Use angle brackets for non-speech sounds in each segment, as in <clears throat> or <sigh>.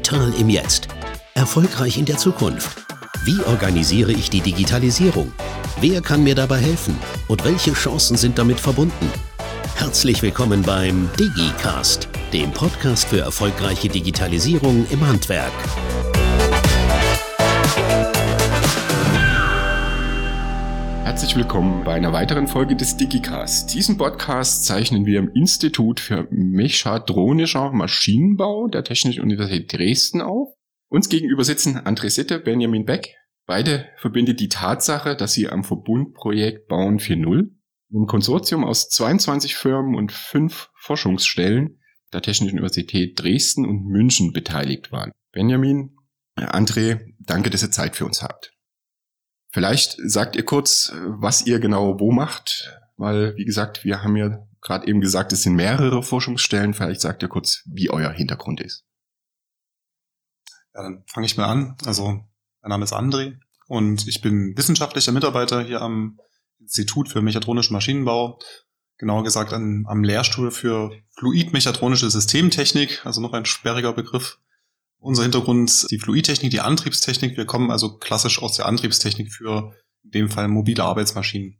Digital im Jetzt. Erfolgreich in der Zukunft. Wie organisiere ich die Digitalisierung? Wer kann mir dabei helfen? Und welche Chancen sind damit verbunden? Herzlich willkommen beim DigiCast, dem Podcast für erfolgreiche Digitalisierung im Handwerk. Herzlich willkommen bei einer weiteren Folge des DigiCast. Diesen Podcast zeichnen wir im Institut für Mechatronischer Maschinenbau der Technischen Universität Dresden auf. Uns gegenüber sitzen André Sitte, Benjamin Beck. Beide verbindet die Tatsache, dass sie am Verbundprojekt Bauen 4.0, einem Konsortium aus 22 Firmen und fünf Forschungsstellen der Technischen Universität Dresden und München beteiligt waren. Benjamin, André, danke, dass ihr Zeit für uns habt. Vielleicht sagt ihr kurz, was ihr genau wo macht, weil, wie gesagt, wir haben ja gerade eben gesagt, es sind mehrere Forschungsstellen. Vielleicht sagt ihr kurz, wie euer Hintergrund ist. Ja, dann fange ich mal an. Also, mein Name ist André und ich bin wissenschaftlicher Mitarbeiter hier am Institut für Mechatronischen Maschinenbau. Genauer gesagt an, am Lehrstuhl für Fluidmechatronische Systemtechnik, also noch ein sperriger Begriff. Unser Hintergrund die Fluidtechnik, die Antriebstechnik. Wir kommen also klassisch aus der Antriebstechnik für in dem Fall mobile Arbeitsmaschinen.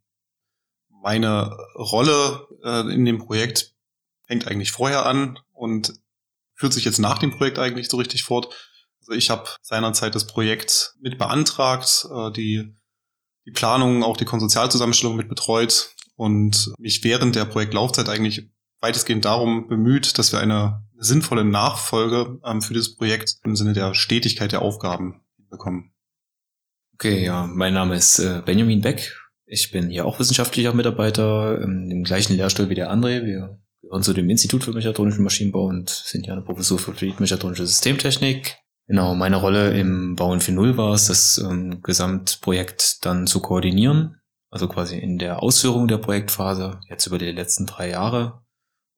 Meine Rolle äh, in dem Projekt fängt eigentlich vorher an und führt sich jetzt nach dem Projekt eigentlich so richtig fort. Also ich habe seinerzeit das Projekt mit beantragt, äh, die, die Planung, auch die Konsortialzusammenstellung mit betreut und mich während der Projektlaufzeit eigentlich weitestgehend darum bemüht, dass wir eine sinnvolle Nachfolge ähm, für dieses Projekt im Sinne der Stetigkeit der Aufgaben bekommen. Okay, ja, mein Name ist äh, Benjamin Beck. Ich bin hier auch wissenschaftlicher Mitarbeiter im gleichen Lehrstuhl wie der André. Wir gehören zu dem Institut für mechatronischen Maschinenbau und sind ja eine Professur für mechatronische Systemtechnik. Genau, meine Rolle im Bauen 4.0 war es, das ähm, Gesamtprojekt dann zu koordinieren, also quasi in der Ausführung der Projektphase, jetzt über die letzten drei Jahre.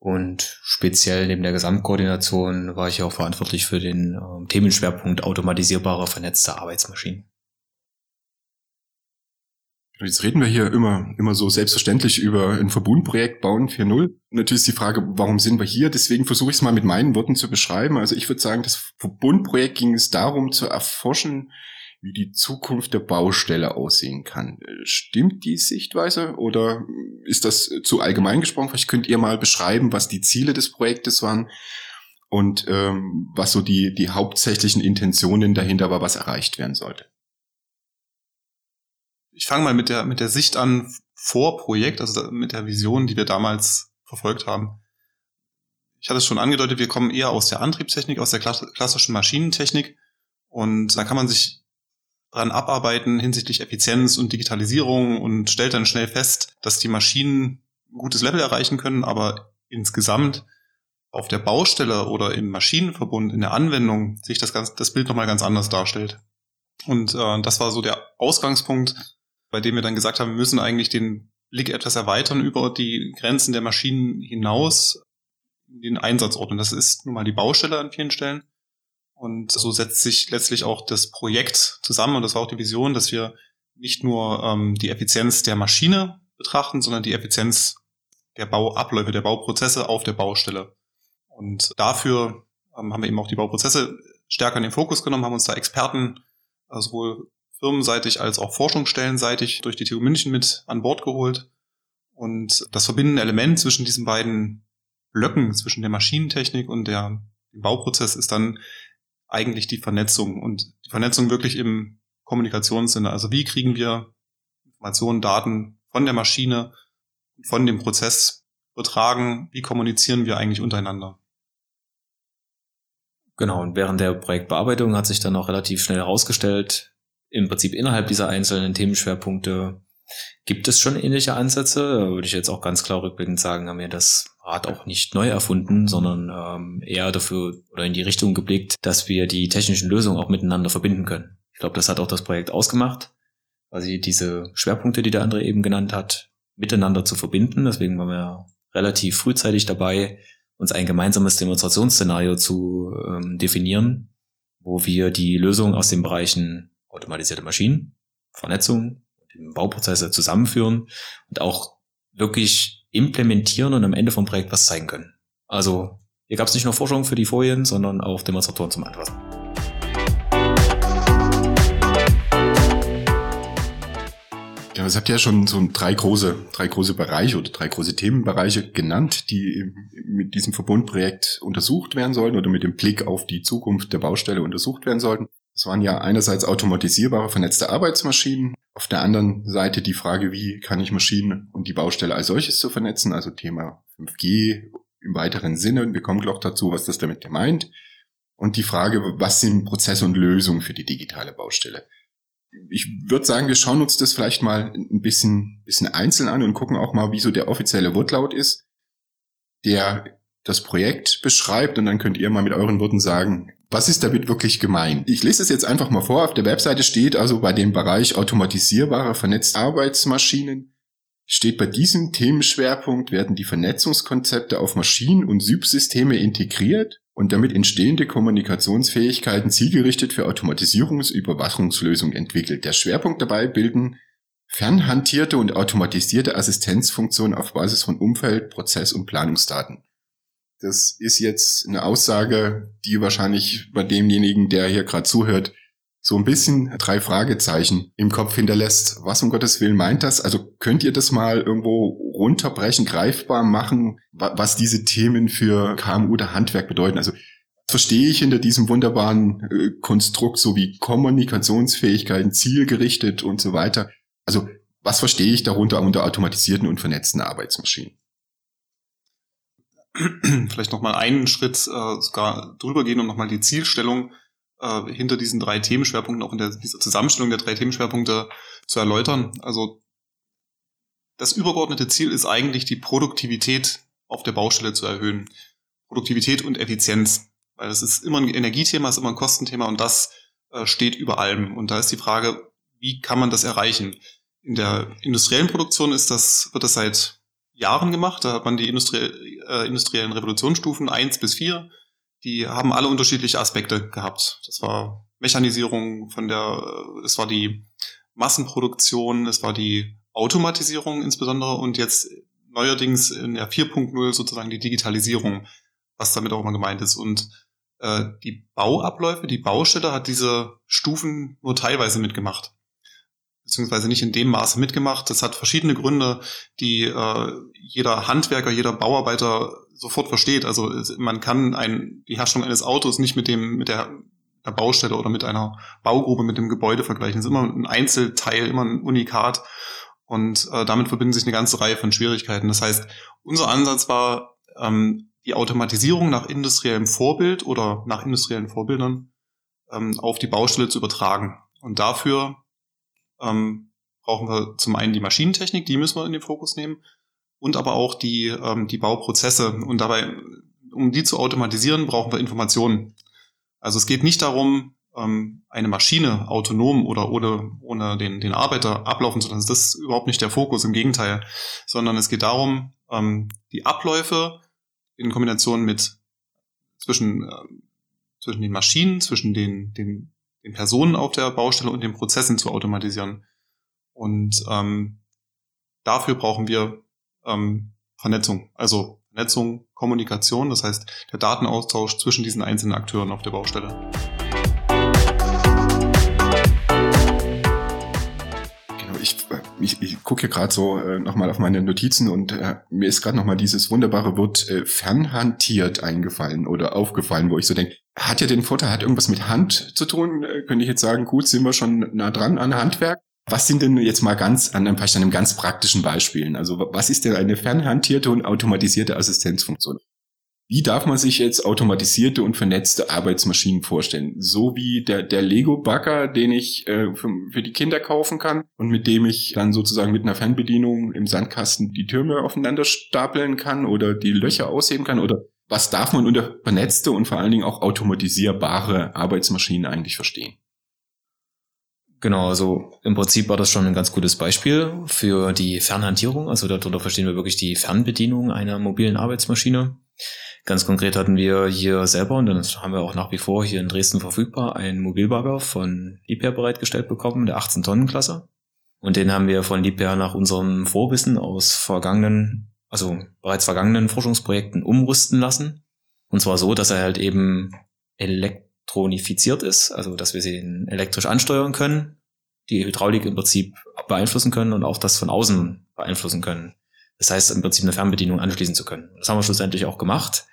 Und speziell neben der Gesamtkoordination war ich auch verantwortlich für den äh, Themenschwerpunkt automatisierbare vernetzte Arbeitsmaschinen. Jetzt reden wir hier immer, immer so selbstverständlich über ein Verbundprojekt Bauen 4.0. Natürlich ist die Frage, warum sind wir hier? Deswegen versuche ich es mal mit meinen Worten zu beschreiben. Also ich würde sagen, das Verbundprojekt ging es darum zu erforschen, wie die Zukunft der Baustelle aussehen kann. Stimmt die Sichtweise oder ist das zu allgemein gesprochen? Vielleicht könnt ihr mal beschreiben, was die Ziele des Projektes waren und ähm, was so die, die hauptsächlichen Intentionen dahinter war, was erreicht werden sollte. Ich fange mal mit der, mit der Sicht an vor Projekt, also mit der Vision, die wir damals verfolgt haben. Ich hatte es schon angedeutet, wir kommen eher aus der Antriebstechnik, aus der klassischen Maschinentechnik. Und da kann man sich dran abarbeiten hinsichtlich Effizienz und Digitalisierung und stellt dann schnell fest, dass die Maschinen ein gutes Level erreichen können, aber insgesamt auf der Baustelle oder im Maschinenverbund, in der Anwendung, sich das, ganz, das Bild nochmal ganz anders darstellt. Und äh, das war so der Ausgangspunkt, bei dem wir dann gesagt haben, wir müssen eigentlich den Blick etwas erweitern über die Grenzen der Maschinen hinaus in den Einsatzort. Und das ist nun mal die Baustelle an vielen Stellen. Und so setzt sich letztlich auch das Projekt zusammen und das war auch die Vision, dass wir nicht nur ähm, die Effizienz der Maschine betrachten, sondern die Effizienz der Bauabläufe, der Bauprozesse auf der Baustelle. Und dafür ähm, haben wir eben auch die Bauprozesse stärker in den Fokus genommen, haben uns da Experten äh, sowohl firmenseitig als auch forschungsstellenseitig durch die TU München mit an Bord geholt. Und das verbindende Element zwischen diesen beiden Blöcken, zwischen der Maschinentechnik und der, dem Bauprozess ist dann eigentlich die Vernetzung und die Vernetzung wirklich im Kommunikationssinne. Also wie kriegen wir Informationen, Daten von der Maschine, von dem Prozess übertragen? Wie kommunizieren wir eigentlich untereinander? Genau, und während der Projektbearbeitung hat sich dann auch relativ schnell herausgestellt, im Prinzip innerhalb dieser einzelnen Themenschwerpunkte gibt es schon ähnliche Ansätze. Da würde ich jetzt auch ganz klar rückblickend sagen, haben wir das Rad auch nicht neu erfunden, sondern ähm, eher dafür oder in die Richtung geblickt, dass wir die technischen Lösungen auch miteinander verbinden können. Ich glaube, das hat auch das Projekt ausgemacht, also diese Schwerpunkte, die der andere eben genannt hat, miteinander zu verbinden. Deswegen waren wir relativ frühzeitig dabei, uns ein gemeinsames Demonstrationsszenario zu ähm, definieren, wo wir die Lösung aus den Bereichen automatisierte Maschinen, Vernetzung, im Bauprozess halt zusammenführen und auch wirklich implementieren und am Ende vom Projekt was zeigen können. Also hier gab es nicht nur Forschung für die Folien, sondern auch Demonstratoren zum Anfassen. Ja, es habt ihr ja schon so drei große, drei große Bereiche oder drei große Themenbereiche genannt, die mit diesem Verbundprojekt untersucht werden sollten oder mit dem Blick auf die Zukunft der Baustelle untersucht werden sollten. Es waren ja einerseits automatisierbare vernetzte Arbeitsmaschinen, auf der anderen Seite die Frage, wie kann ich Maschinen und die Baustelle als solches zu vernetzen, also Thema 5G im weiteren Sinne. Und wir kommen gleich dazu, was das damit meint. Und die Frage, was sind Prozesse und Lösungen für die digitale Baustelle? Ich würde sagen, wir schauen uns das vielleicht mal ein bisschen, bisschen einzeln an und gucken auch mal, wie so der offizielle Wortlaut ist, der das Projekt beschreibt. Und dann könnt ihr mal mit euren Worten sagen, was ist damit wirklich gemeint? Ich lese es jetzt einfach mal vor. Auf der Webseite steht also bei dem Bereich automatisierbare vernetzte Arbeitsmaschinen steht bei diesem Themenschwerpunkt werden die Vernetzungskonzepte auf Maschinen und Subsysteme integriert und damit entstehende Kommunikationsfähigkeiten zielgerichtet für Automatisierungs- und Überwachungslösungen entwickelt. Der Schwerpunkt dabei bilden fernhantierte und automatisierte Assistenzfunktionen auf Basis von Umfeld-, Prozess- und Planungsdaten. Das ist jetzt eine Aussage, die wahrscheinlich bei demjenigen, der hier gerade zuhört, so ein bisschen drei Fragezeichen im Kopf hinterlässt. Was um Gottes Willen meint das? Also könnt ihr das mal irgendwo runterbrechen, greifbar machen, was diese Themen für KMU oder Handwerk bedeuten? Also verstehe ich hinter diesem wunderbaren äh, Konstrukt so wie Kommunikationsfähigkeiten, zielgerichtet und so weiter. Also was verstehe ich darunter unter automatisierten und vernetzten Arbeitsmaschinen? <clears throat> vielleicht nochmal einen Schritt äh, sogar drüber gehen und nochmal die Zielstellung äh, hinter diesen drei Themenschwerpunkten, auch in der, dieser Zusammenstellung der drei Themenschwerpunkte zu erläutern. Also das übergeordnete Ziel ist eigentlich die Produktivität auf der Baustelle zu erhöhen. Produktivität und Effizienz. Weil das ist immer ein Energiethema, ist immer ein Kostenthema und das äh, steht über allem. Und da ist die Frage, wie kann man das erreichen? In der industriellen Produktion ist das, wird das seit Jahren gemacht. Da hat man die Industrie, äh, industriellen Revolutionsstufen eins bis vier. Die haben alle unterschiedliche Aspekte gehabt. Das war Mechanisierung von der, es war die Massenproduktion, es war die Automatisierung insbesondere und jetzt neuerdings in der 4.0 sozusagen die Digitalisierung, was damit auch immer gemeint ist. Und äh, die Bauabläufe, die Baustelle hat diese Stufen nur teilweise mitgemacht beziehungsweise nicht in dem Maße mitgemacht. Das hat verschiedene Gründe, die äh, jeder Handwerker, jeder Bauarbeiter sofort versteht. Also man kann ein, die Herstellung eines Autos nicht mit dem, mit der, der Baustelle oder mit einer Baugrube, mit dem Gebäude vergleichen. Es ist immer ein Einzelteil, immer ein Unikat. Und äh, damit verbinden sich eine ganze Reihe von Schwierigkeiten. Das heißt, unser Ansatz war, ähm, die Automatisierung nach industriellem Vorbild oder nach industriellen Vorbildern ähm, auf die Baustelle zu übertragen. Und dafür ähm, brauchen wir zum einen die Maschinentechnik, die müssen wir in den Fokus nehmen, und aber auch die, ähm, die Bauprozesse. Und dabei, um die zu automatisieren, brauchen wir Informationen. Also es geht nicht darum, ähm, eine Maschine autonom oder ohne, ohne den, den Arbeiter ablaufen zu lassen. Das ist überhaupt nicht der Fokus, im Gegenteil. Sondern es geht darum, ähm, die Abläufe in Kombination mit zwischen, äh, zwischen den Maschinen, zwischen den, den den Personen auf der Baustelle und den Prozessen zu automatisieren. Und ähm, dafür brauchen wir ähm, Vernetzung, also Vernetzung, Kommunikation, das heißt der Datenaustausch zwischen diesen einzelnen Akteuren auf der Baustelle. ich, ich, ich gucke hier gerade so äh, nochmal auf meine Notizen und äh, mir ist gerade nochmal dieses wunderbare Wort äh, fernhantiert eingefallen oder aufgefallen, wo ich so denke, hat ja den Vorteil, hat irgendwas mit Hand zu tun, äh, könnte ich jetzt sagen, gut, sind wir schon nah dran an Handwerk. Was sind denn jetzt mal ganz an einem ganz praktischen Beispielen? Also was ist denn eine fernhantierte und automatisierte Assistenzfunktion? Wie darf man sich jetzt automatisierte und vernetzte Arbeitsmaschinen vorstellen? So wie der, der Lego-Bagger, den ich äh, für, für die Kinder kaufen kann und mit dem ich dann sozusagen mit einer Fernbedienung im Sandkasten die Türme aufeinander stapeln kann oder die Löcher ausheben kann? Oder was darf man unter vernetzte und vor allen Dingen auch automatisierbare Arbeitsmaschinen eigentlich verstehen? Genau, also im Prinzip war das schon ein ganz gutes Beispiel für die Fernhantierung. Also darunter verstehen wir wirklich die Fernbedienung einer mobilen Arbeitsmaschine. Ganz konkret hatten wir hier selber, und das haben wir auch nach wie vor hier in Dresden verfügbar, einen Mobilbagger von Liebherr bereitgestellt bekommen, der 18-Tonnen-Klasse. Und den haben wir von Liebherr nach unserem Vorwissen aus vergangenen, also bereits vergangenen Forschungsprojekten umrüsten lassen. Und zwar so, dass er halt eben elektronifiziert ist, also dass wir sie elektrisch ansteuern können die Hydraulik im Prinzip beeinflussen können und auch das von außen beeinflussen können. Das heißt, im Prinzip eine Fernbedienung anschließen zu können. Das haben wir schlussendlich auch gemacht.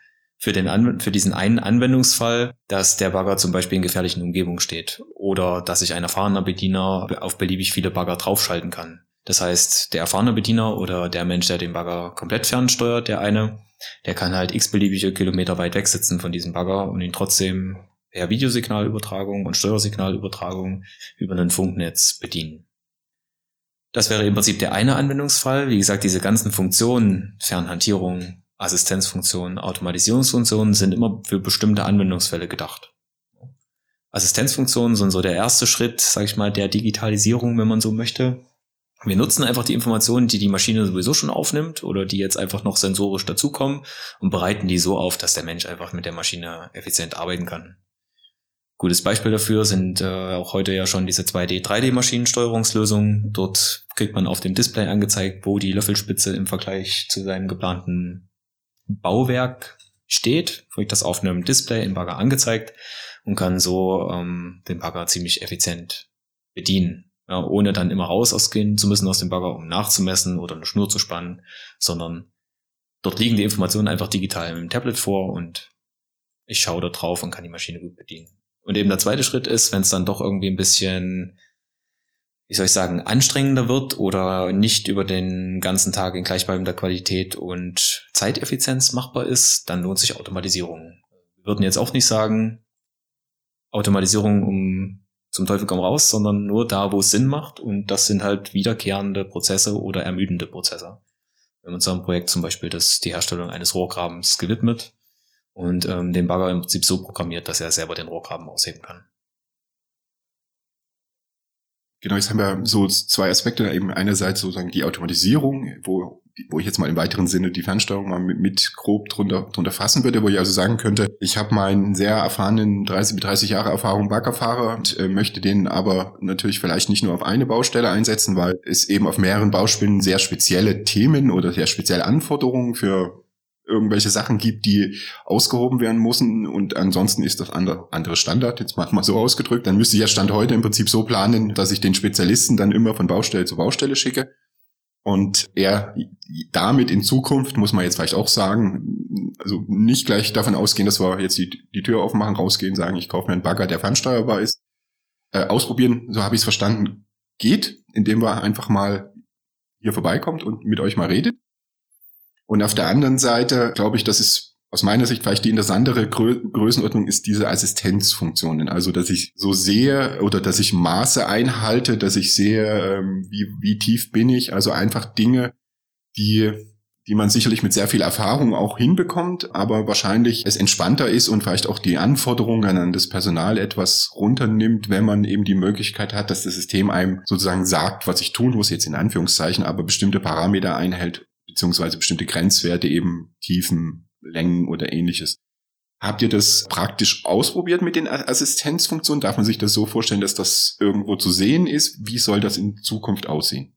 Für, den An für diesen einen Anwendungsfall, dass der Bagger zum Beispiel in gefährlichen Umgebungen steht oder dass sich ein erfahrener Bediener auf beliebig viele Bagger draufschalten kann. Das heißt, der erfahrene Bediener oder der Mensch, der den Bagger komplett fernsteuert, der eine, der kann halt x-beliebige Kilometer weit weg sitzen von diesem Bagger und ihn trotzdem per Videosignalübertragung und Steuersignalübertragung über ein Funknetz bedienen. Das wäre im Prinzip der eine Anwendungsfall. Wie gesagt, diese ganzen Funktionen, Fernhantierung, Assistenzfunktionen, Automatisierungsfunktionen sind immer für bestimmte Anwendungsfälle gedacht. Assistenzfunktionen sind so der erste Schritt, sage ich mal, der Digitalisierung, wenn man so möchte. Wir nutzen einfach die Informationen, die die Maschine sowieso schon aufnimmt oder die jetzt einfach noch sensorisch dazukommen und bereiten die so auf, dass der Mensch einfach mit der Maschine effizient arbeiten kann. Gutes Beispiel dafür sind äh, auch heute ja schon diese 2D, 3D-Maschinensteuerungslösungen. Dort kriegt man auf dem Display angezeigt, wo die Löffelspitze im Vergleich zu seinem geplanten Bauwerk steht. Kriegt das auf einem Display im Bagger angezeigt und kann so ähm, den Bagger ziemlich effizient bedienen. Ja, ohne dann immer raus ausgehen zu müssen aus dem Bagger, um nachzumessen oder eine Schnur zu spannen, sondern dort liegen die Informationen einfach digital im Tablet vor und ich schaue da drauf und kann die Maschine gut bedienen. Und eben der zweite Schritt ist, wenn es dann doch irgendwie ein bisschen, wie soll ich sagen, anstrengender wird oder nicht über den ganzen Tag in gleichbleibender Qualität und Zeiteffizienz machbar ist, dann lohnt sich Automatisierung. Wir würden jetzt auch nicht sagen, Automatisierung um zum Teufel komm raus, sondern nur da, wo es Sinn macht. Und das sind halt wiederkehrende Prozesse oder ermüdende Prozesse. Wir haben unserem Projekt zum Beispiel das, die Herstellung eines Rohrgrabens gewidmet und ähm, den Bagger im Prinzip so programmiert, dass er selber den Rohrgraben ausheben kann. Genau, jetzt haben wir so zwei Aspekte, eben einerseits sozusagen die Automatisierung, wo, wo ich jetzt mal im weiteren Sinne die Fernsteuerung mal mit, mit grob drunter, drunter fassen würde, wo ich also sagen könnte, ich habe meinen sehr erfahrenen 30 bis 30 Jahre Erfahrung Baggerfahrer und äh, möchte den aber natürlich vielleicht nicht nur auf eine Baustelle einsetzen, weil es eben auf mehreren Bauspinnen sehr spezielle Themen oder sehr spezielle Anforderungen für irgendwelche Sachen gibt, die ausgehoben werden müssen. Und ansonsten ist das andere, andere Standard, jetzt mal so ausgedrückt, dann müsste ich ja Stand heute im Prinzip so planen, dass ich den Spezialisten dann immer von Baustelle zu Baustelle schicke und er damit in Zukunft, muss man jetzt vielleicht auch sagen, also nicht gleich davon ausgehen, dass wir jetzt die, die Tür aufmachen, rausgehen, sagen, ich kaufe mir einen Bagger, der fernsteuerbar ist, äh, ausprobieren, so habe ich es verstanden, geht, indem wir einfach mal hier vorbeikommt und mit euch mal redet. Und auf der anderen Seite glaube ich, dass es aus meiner Sicht vielleicht die interessantere Grö Größenordnung ist diese Assistenzfunktionen. Also, dass ich so sehe oder dass ich Maße einhalte, dass ich sehe, ähm, wie, wie tief bin ich. Also einfach Dinge, die, die man sicherlich mit sehr viel Erfahrung auch hinbekommt, aber wahrscheinlich es entspannter ist und vielleicht auch die Anforderungen an das Personal etwas runternimmt, wenn man eben die Möglichkeit hat, dass das System einem sozusagen sagt, was ich tun muss, jetzt in Anführungszeichen, aber bestimmte Parameter einhält beziehungsweise bestimmte Grenzwerte eben Tiefen, Längen oder ähnliches. Habt ihr das praktisch ausprobiert mit den Assistenzfunktionen? Darf man sich das so vorstellen, dass das irgendwo zu sehen ist? Wie soll das in Zukunft aussehen?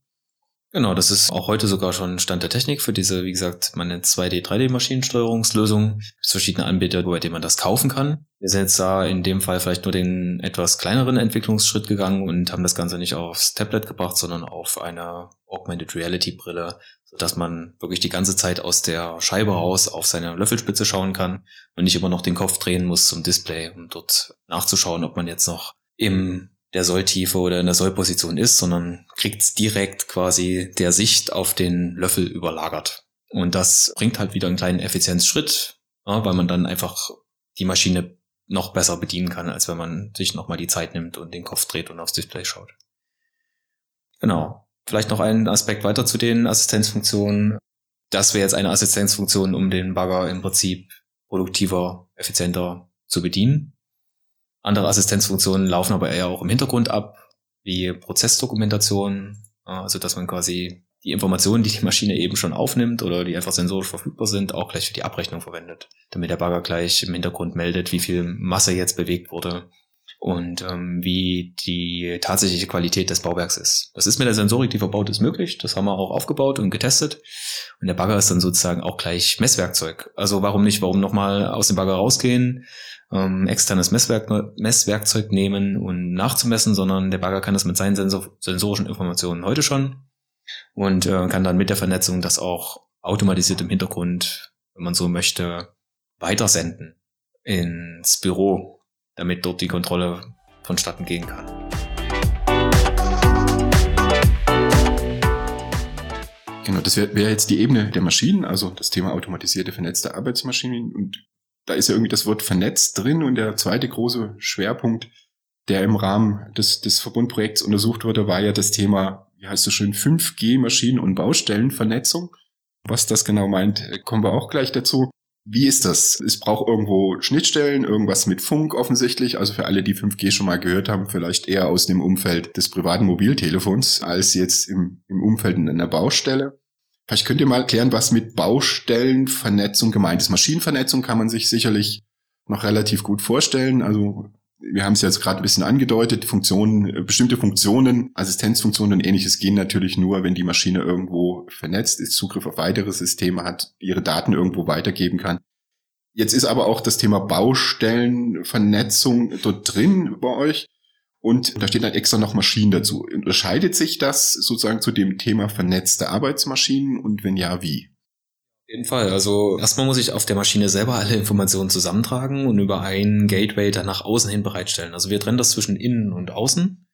Genau, das ist auch heute sogar schon Stand der Technik für diese, wie gesagt, nennt 2D, 3D-Maschinensteuerungslösung. Es gibt verschiedene Anbieter, bei denen man das kaufen kann. Wir sind jetzt da in dem Fall vielleicht nur den etwas kleineren Entwicklungsschritt gegangen und haben das Ganze nicht aufs Tablet gebracht, sondern auf eine Augmented Reality Brille, sodass man wirklich die ganze Zeit aus der Scheibe raus auf seine Löffelspitze schauen kann und nicht immer noch den Kopf drehen muss zum Display, um dort nachzuschauen, ob man jetzt noch im der Solltiefe oder in der Sollposition ist, sondern kriegt's direkt quasi der Sicht auf den Löffel überlagert. Und das bringt halt wieder einen kleinen Effizienzschritt, ja, weil man dann einfach die Maschine noch besser bedienen kann, als wenn man sich nochmal die Zeit nimmt und den Kopf dreht und aufs Display schaut. Genau. Vielleicht noch ein Aspekt weiter zu den Assistenzfunktionen. Das wäre jetzt eine Assistenzfunktion, um den Bagger im Prinzip produktiver, effizienter zu bedienen. Andere Assistenzfunktionen laufen aber eher auch im Hintergrund ab, wie Prozessdokumentation, also dass man quasi die Informationen, die die Maschine eben schon aufnimmt oder die einfach sensorisch verfügbar sind, auch gleich für die Abrechnung verwendet, damit der Bagger gleich im Hintergrund meldet, wie viel Masse jetzt bewegt wurde und ähm, wie die tatsächliche Qualität des Bauwerks ist. Das ist mit der Sensorik, die verbaut ist, möglich. Das haben wir auch aufgebaut und getestet. Und der Bagger ist dann sozusagen auch gleich Messwerkzeug. Also warum nicht? Warum nochmal aus dem Bagger rausgehen, ähm, externes Messwerk Messwerkzeug nehmen und nachzumessen, sondern der Bagger kann das mit seinen Sensor sensorischen Informationen heute schon und äh, kann dann mit der Vernetzung das auch automatisiert im Hintergrund, wenn man so möchte, weitersenden ins Büro damit dort die Kontrolle vonstatten gehen kann. Genau, das wäre wär jetzt die Ebene der Maschinen, also das Thema automatisierte, vernetzte Arbeitsmaschinen. Und da ist ja irgendwie das Wort vernetzt drin. Und der zweite große Schwerpunkt, der im Rahmen des, des Verbundprojekts untersucht wurde, war ja das Thema, wie heißt es schön, 5G-Maschinen- und Baustellenvernetzung. Was das genau meint, kommen wir auch gleich dazu. Wie ist das? Es braucht irgendwo Schnittstellen, irgendwas mit Funk offensichtlich. Also für alle, die 5G schon mal gehört haben, vielleicht eher aus dem Umfeld des privaten Mobiltelefons als jetzt im, im Umfeld in einer Baustelle. Vielleicht könnt ihr mal erklären, was mit Baustellenvernetzung gemeint ist. Maschinenvernetzung kann man sich sicherlich noch relativ gut vorstellen. Also wir haben es jetzt gerade ein bisschen angedeutet, Funktionen, äh, bestimmte Funktionen, Assistenzfunktionen und ähnliches gehen natürlich nur, wenn die Maschine irgendwo vernetzt ist, Zugriff auf weitere Systeme hat, ihre Daten irgendwo weitergeben kann. Jetzt ist aber auch das Thema Baustellenvernetzung dort drin bei euch. Und da steht dann extra noch Maschinen dazu. Unterscheidet sich das sozusagen zu dem Thema vernetzte Arbeitsmaschinen und wenn ja, wie? Jeden Fall. Also erstmal muss ich auf der Maschine selber alle Informationen zusammentragen und über ein Gateway dann nach außen hin bereitstellen. Also wir trennen das zwischen innen und außen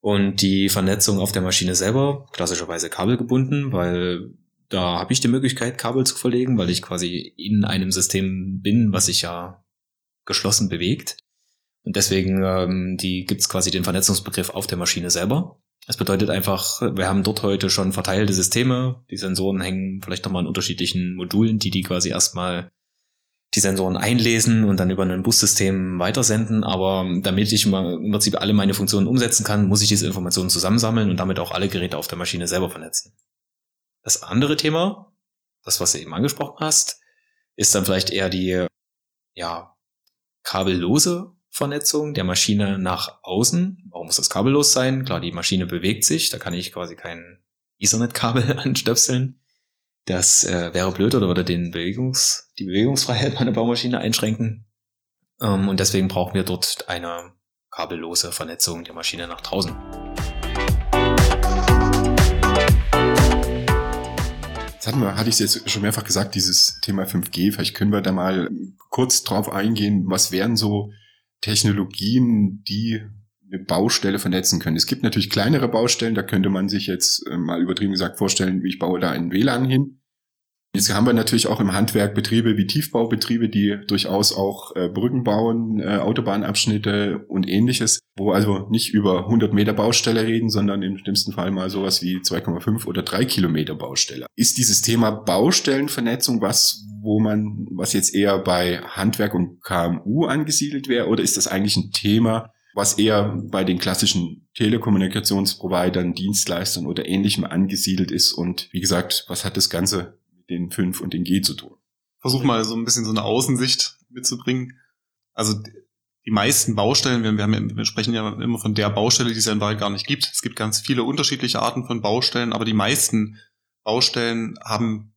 und die Vernetzung auf der Maschine selber, klassischerweise kabelgebunden, weil da habe ich die Möglichkeit, Kabel zu verlegen, weil ich quasi in einem System bin, was sich ja geschlossen bewegt. Und deswegen ähm, die gibt's quasi den Vernetzungsbegriff auf der Maschine selber. Das bedeutet einfach, wir haben dort heute schon verteilte Systeme. Die Sensoren hängen vielleicht nochmal in unterschiedlichen Modulen, die die quasi erstmal die Sensoren einlesen und dann über ein Bussystem weitersenden. Aber damit ich im Prinzip alle meine Funktionen umsetzen kann, muss ich diese Informationen zusammensammeln und damit auch alle Geräte auf der Maschine selber vernetzen. Das andere Thema, das was du eben angesprochen hast, ist dann vielleicht eher die, ja, kabellose Vernetzung der Maschine nach außen. Warum muss das kabellos sein? Klar, die Maschine bewegt sich, da kann ich quasi kein Ethernet-Kabel <laughs> anstöpseln. Das äh, wäre blöd oder würde den Bewegungs, die Bewegungsfreiheit meiner Baumaschine einschränken. Ähm, und deswegen brauchen wir dort eine kabellose Vernetzung der Maschine nach draußen. Jetzt hatten wir, hatte ich es jetzt schon mehrfach gesagt, dieses Thema 5G. Vielleicht können wir da mal kurz drauf eingehen. Was wären so Technologien, die eine Baustelle vernetzen können. Es gibt natürlich kleinere Baustellen, da könnte man sich jetzt äh, mal übertrieben gesagt vorstellen, wie ich baue da ein WLAN hin. Jetzt haben wir natürlich auch im Handwerk Betriebe wie Tiefbaubetriebe, die durchaus auch äh, Brücken bauen, äh, Autobahnabschnitte und ähnliches, wo also nicht über 100 Meter Baustelle reden, sondern im schlimmsten Fall mal sowas wie 2,5 oder 3 Kilometer Baustelle. Ist dieses Thema Baustellenvernetzung was, wo man, was jetzt eher bei Handwerk und KMU angesiedelt wäre, oder ist das eigentlich ein Thema, was eher bei den klassischen Telekommunikationsprovidern, Dienstleistern oder ähnlichem angesiedelt ist? Und wie gesagt, was hat das Ganze den 5 und den G zu tun. Versuch mal so ein bisschen so eine Außensicht mitzubringen. Also die meisten Baustellen, wir, haben, wir sprechen ja immer von der Baustelle, die es ja in Wahrheit gar nicht gibt. Es gibt ganz viele unterschiedliche Arten von Baustellen, aber die meisten Baustellen haben,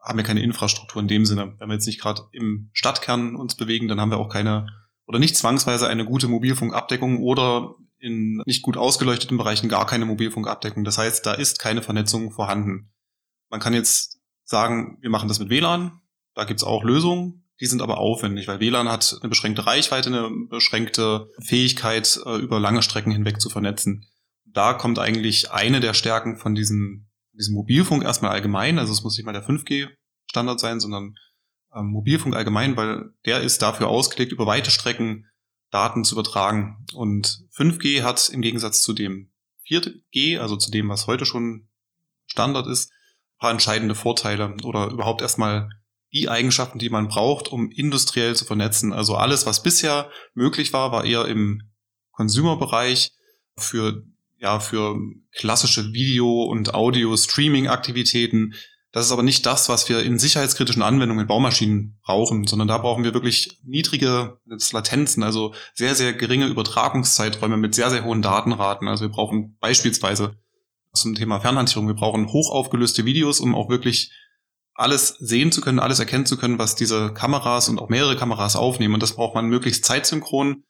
haben ja keine Infrastruktur in dem Sinne. Wenn wir jetzt nicht gerade im Stadtkern uns bewegen, dann haben wir auch keine oder nicht zwangsweise eine gute Mobilfunkabdeckung oder in nicht gut ausgeleuchteten Bereichen gar keine Mobilfunkabdeckung. Das heißt, da ist keine Vernetzung vorhanden. Man kann jetzt sagen, wir machen das mit WLAN. Da gibt's auch Lösungen. Die sind aber aufwendig, weil WLAN hat eine beschränkte Reichweite, eine beschränkte Fähigkeit, äh, über lange Strecken hinweg zu vernetzen. Da kommt eigentlich eine der Stärken von diesem, diesem Mobilfunk erstmal allgemein. Also es muss nicht mal der 5G-Standard sein, sondern ähm, Mobilfunk allgemein, weil der ist dafür ausgelegt, über weite Strecken Daten zu übertragen. Und 5G hat im Gegensatz zu dem 4G, also zu dem, was heute schon Standard ist, paar entscheidende Vorteile oder überhaupt erstmal die Eigenschaften, die man braucht, um industriell zu vernetzen. Also alles, was bisher möglich war, war eher im Consumer-Bereich für, ja, für klassische Video- und Audio-Streaming-Aktivitäten. Das ist aber nicht das, was wir in sicherheitskritischen Anwendungen in Baumaschinen brauchen, sondern da brauchen wir wirklich niedrige Latenzen, also sehr, sehr geringe Übertragungszeiträume mit sehr, sehr hohen Datenraten. Also wir brauchen beispielsweise zum Thema Fernhandierung, wir brauchen hochaufgelöste Videos, um auch wirklich alles sehen zu können, alles erkennen zu können, was diese Kameras und auch mehrere Kameras aufnehmen. Und das braucht man möglichst zeitsynchron.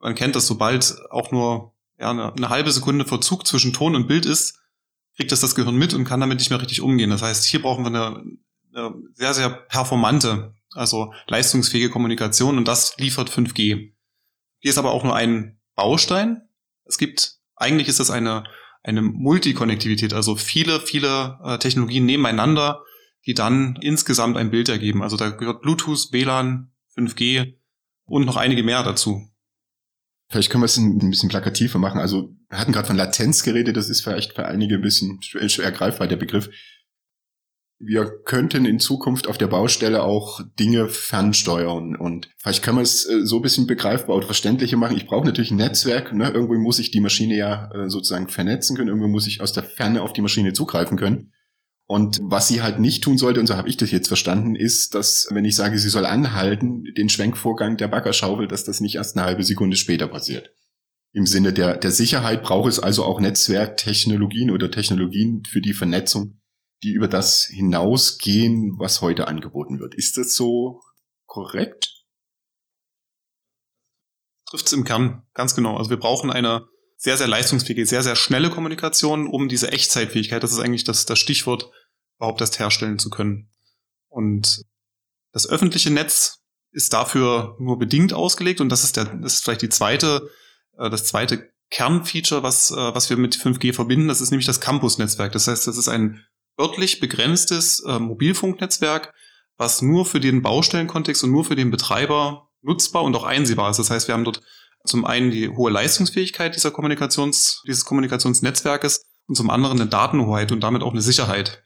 Man kennt das, sobald auch nur ja, eine, eine halbe Sekunde Verzug zwischen Ton und Bild ist, kriegt das das Gehirn mit und kann damit nicht mehr richtig umgehen. Das heißt, hier brauchen wir eine, eine sehr, sehr performante, also leistungsfähige Kommunikation und das liefert 5G. Hier ist aber auch nur ein Baustein. Es gibt, eigentlich ist das eine, eine Multikonnektivität, also viele, viele äh, Technologien nebeneinander, die dann insgesamt ein Bild ergeben. Also da gehört Bluetooth, WLAN, 5G und noch einige mehr dazu. Vielleicht können wir es ein bisschen plakativer machen. Also wir hatten gerade von Latenz geredet, das ist vielleicht für einige ein bisschen schwer greifbar, der Begriff. Wir könnten in Zukunft auf der Baustelle auch Dinge fernsteuern und vielleicht kann man es äh, so ein bisschen begreifbar oder verständlicher machen. Ich brauche natürlich ein Netzwerk, ne? irgendwo muss ich die Maschine ja äh, sozusagen vernetzen können, irgendwo muss ich aus der Ferne auf die Maschine zugreifen können. Und was sie halt nicht tun sollte, und so habe ich das jetzt verstanden, ist, dass wenn ich sage, sie soll anhalten, den Schwenkvorgang der Baggerschaufel, dass das nicht erst eine halbe Sekunde später passiert. Im Sinne der, der Sicherheit braucht es also auch Netzwerktechnologien oder Technologien für die Vernetzung, die über das hinausgehen, was heute angeboten wird. Ist das so korrekt? Trifft es im Kern, ganz genau. Also wir brauchen eine sehr, sehr leistungsfähige, sehr, sehr schnelle Kommunikation, um diese Echtzeitfähigkeit, das ist eigentlich das, das Stichwort, überhaupt erst herstellen zu können. Und das öffentliche Netz ist dafür nur bedingt ausgelegt und das ist der, das ist vielleicht die zweite, äh, das zweite Kernfeature, was, äh, was wir mit 5G verbinden. Das ist nämlich das Campus-Netzwerk. Das heißt, das ist ein örtlich begrenztes äh, Mobilfunknetzwerk, was nur für den Baustellenkontext und nur für den Betreiber nutzbar und auch einsehbar ist. Das heißt, wir haben dort zum einen die hohe Leistungsfähigkeit dieser Kommunikations, dieses Kommunikationsnetzwerkes und zum anderen eine Datenhoheit und damit auch eine Sicherheit.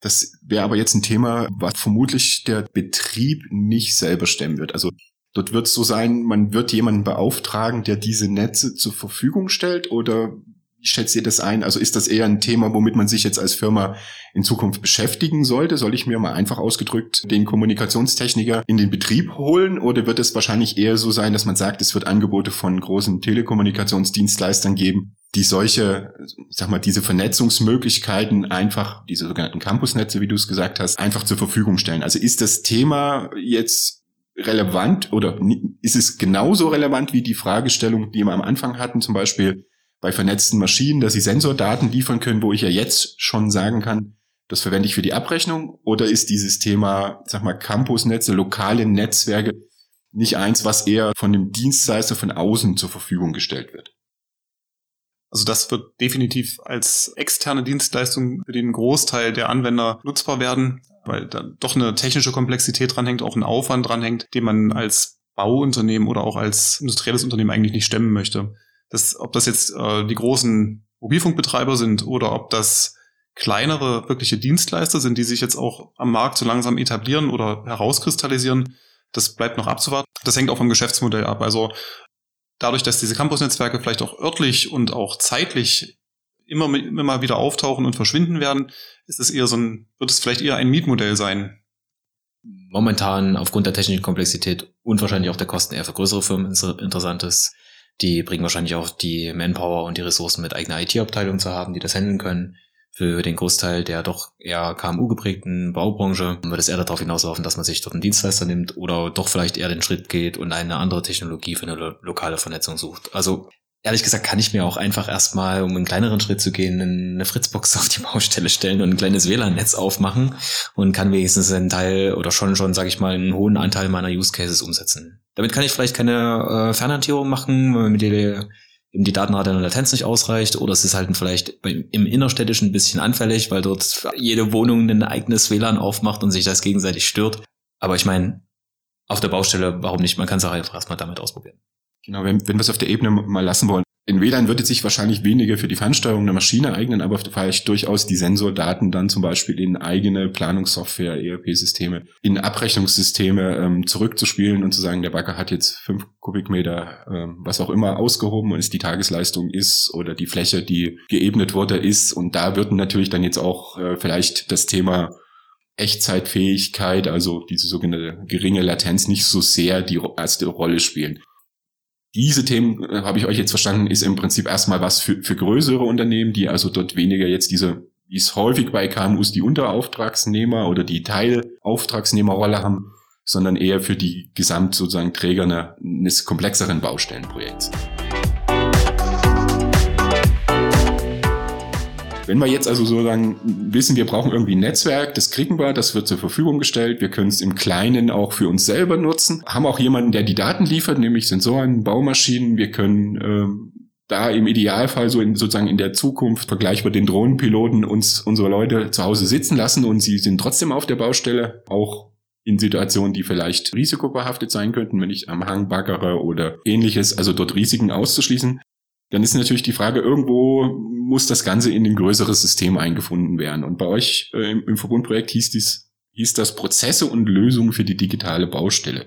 Das wäre aber jetzt ein Thema, was vermutlich der Betrieb nicht selber stemmen wird. Also dort wird es so sein, man wird jemanden beauftragen, der diese Netze zur Verfügung stellt oder wie schätzt ihr das ein? Also ist das eher ein Thema, womit man sich jetzt als Firma in Zukunft beschäftigen sollte? Soll ich mir mal einfach ausgedrückt den Kommunikationstechniker in den Betrieb holen? Oder wird es wahrscheinlich eher so sein, dass man sagt, es wird Angebote von großen Telekommunikationsdienstleistern geben, die solche, ich sag mal, diese Vernetzungsmöglichkeiten einfach, diese sogenannten Campusnetze, wie du es gesagt hast, einfach zur Verfügung stellen. Also ist das Thema jetzt relevant oder ist es genauso relevant wie die Fragestellung, die wir am Anfang hatten, zum Beispiel, bei vernetzten Maschinen, dass sie Sensordaten liefern können, wo ich ja jetzt schon sagen kann, das verwende ich für die Abrechnung? Oder ist dieses Thema, sag mal, Campusnetze, lokale Netzwerke nicht eins, was eher von dem Dienstleister von außen zur Verfügung gestellt wird? Also das wird definitiv als externe Dienstleistung für den Großteil der Anwender nutzbar werden, weil da doch eine technische Komplexität dranhängt, auch ein Aufwand dranhängt, den man als Bauunternehmen oder auch als industrielles Unternehmen eigentlich nicht stemmen möchte das, ob das jetzt äh, die großen Mobilfunkbetreiber sind oder ob das kleinere wirkliche Dienstleister sind, die sich jetzt auch am Markt so langsam etablieren oder herauskristallisieren, das bleibt noch abzuwarten. Das hängt auch vom Geschäftsmodell ab. Also dadurch, dass diese Campusnetzwerke vielleicht auch örtlich und auch zeitlich immer, immer wieder auftauchen und verschwinden werden, ist es eher so ein, wird es vielleicht eher ein Mietmodell sein. Momentan aufgrund der technischen Komplexität und wahrscheinlich auch der Kosten eher für größere Firmen interessant ist. Die bringen wahrscheinlich auch die Manpower und die Ressourcen mit eigener IT-Abteilung zu haben, die das handeln können. Für den Großteil der doch eher KMU-geprägten Baubranche wird es eher darauf hinauslaufen, dass man sich dort einen Dienstleister nimmt oder doch vielleicht eher den Schritt geht und eine andere Technologie für eine lo lokale Vernetzung sucht. Also ehrlich gesagt kann ich mir auch einfach erstmal, um einen kleineren Schritt zu gehen, eine Fritzbox <laughs> auf die Baustelle stellen und ein kleines WLAN-Netz aufmachen und kann wenigstens einen Teil oder schon schon, sage ich mal, einen hohen Anteil meiner Use Cases umsetzen. Damit kann ich vielleicht keine äh, Fernhantierung machen, mit der eben die Datenrate und Latenz nicht ausreicht, oder es ist halt vielleicht im innerstädtischen ein bisschen anfällig, weil dort jede Wohnung ein eigenes WLAN aufmacht und sich das gegenseitig stört. Aber ich meine, auf der Baustelle, warum nicht? Man kann es auch einfach erstmal damit ausprobieren. Genau, wenn, wenn wir es auf der Ebene mal lassen wollen, in WLAN würde sich wahrscheinlich weniger für die Fernsteuerung der Maschine eignen, aber vielleicht durchaus die Sensordaten dann zum Beispiel in eigene Planungssoftware, ERP-Systeme, in Abrechnungssysteme ähm, zurückzuspielen und zu sagen, der Bagger hat jetzt fünf Kubikmeter, ähm, was auch immer, ausgehoben und es die Tagesleistung ist oder die Fläche, die geebnet wurde, ist. Und da würden natürlich dann jetzt auch äh, vielleicht das Thema Echtzeitfähigkeit, also diese sogenannte geringe Latenz, nicht so sehr die erste Rolle spielen diese Themen, äh, habe ich euch jetzt verstanden, ist im Prinzip erstmal was für, für größere Unternehmen, die also dort weniger jetzt diese, wie es häufig bei KMUs die Unterauftragsnehmer oder die Teilauftragsnehmerrolle haben, sondern eher für die Gesamt sozusagen Träger eines komplexeren Baustellenprojekts. Wenn wir jetzt also sozusagen wissen, wir brauchen irgendwie ein Netzwerk, das kriegen wir, das wird zur Verfügung gestellt, wir können es im Kleinen auch für uns selber nutzen, haben auch jemanden, der die Daten liefert, nämlich Sensoren, Baumaschinen, wir können ähm, da im Idealfall so in, sozusagen in der Zukunft vergleichbar den Drohnenpiloten uns unsere Leute zu Hause sitzen lassen und sie sind trotzdem auf der Baustelle, auch in Situationen, die vielleicht risikobehaftet sein könnten, wenn ich am Hang baggere oder ähnliches, also dort Risiken auszuschließen. Dann ist natürlich die Frage, irgendwo muss das Ganze in ein größeres System eingefunden werden. Und bei euch äh, im, im Verbundprojekt hieß dies, hieß das Prozesse und Lösungen für die digitale Baustelle.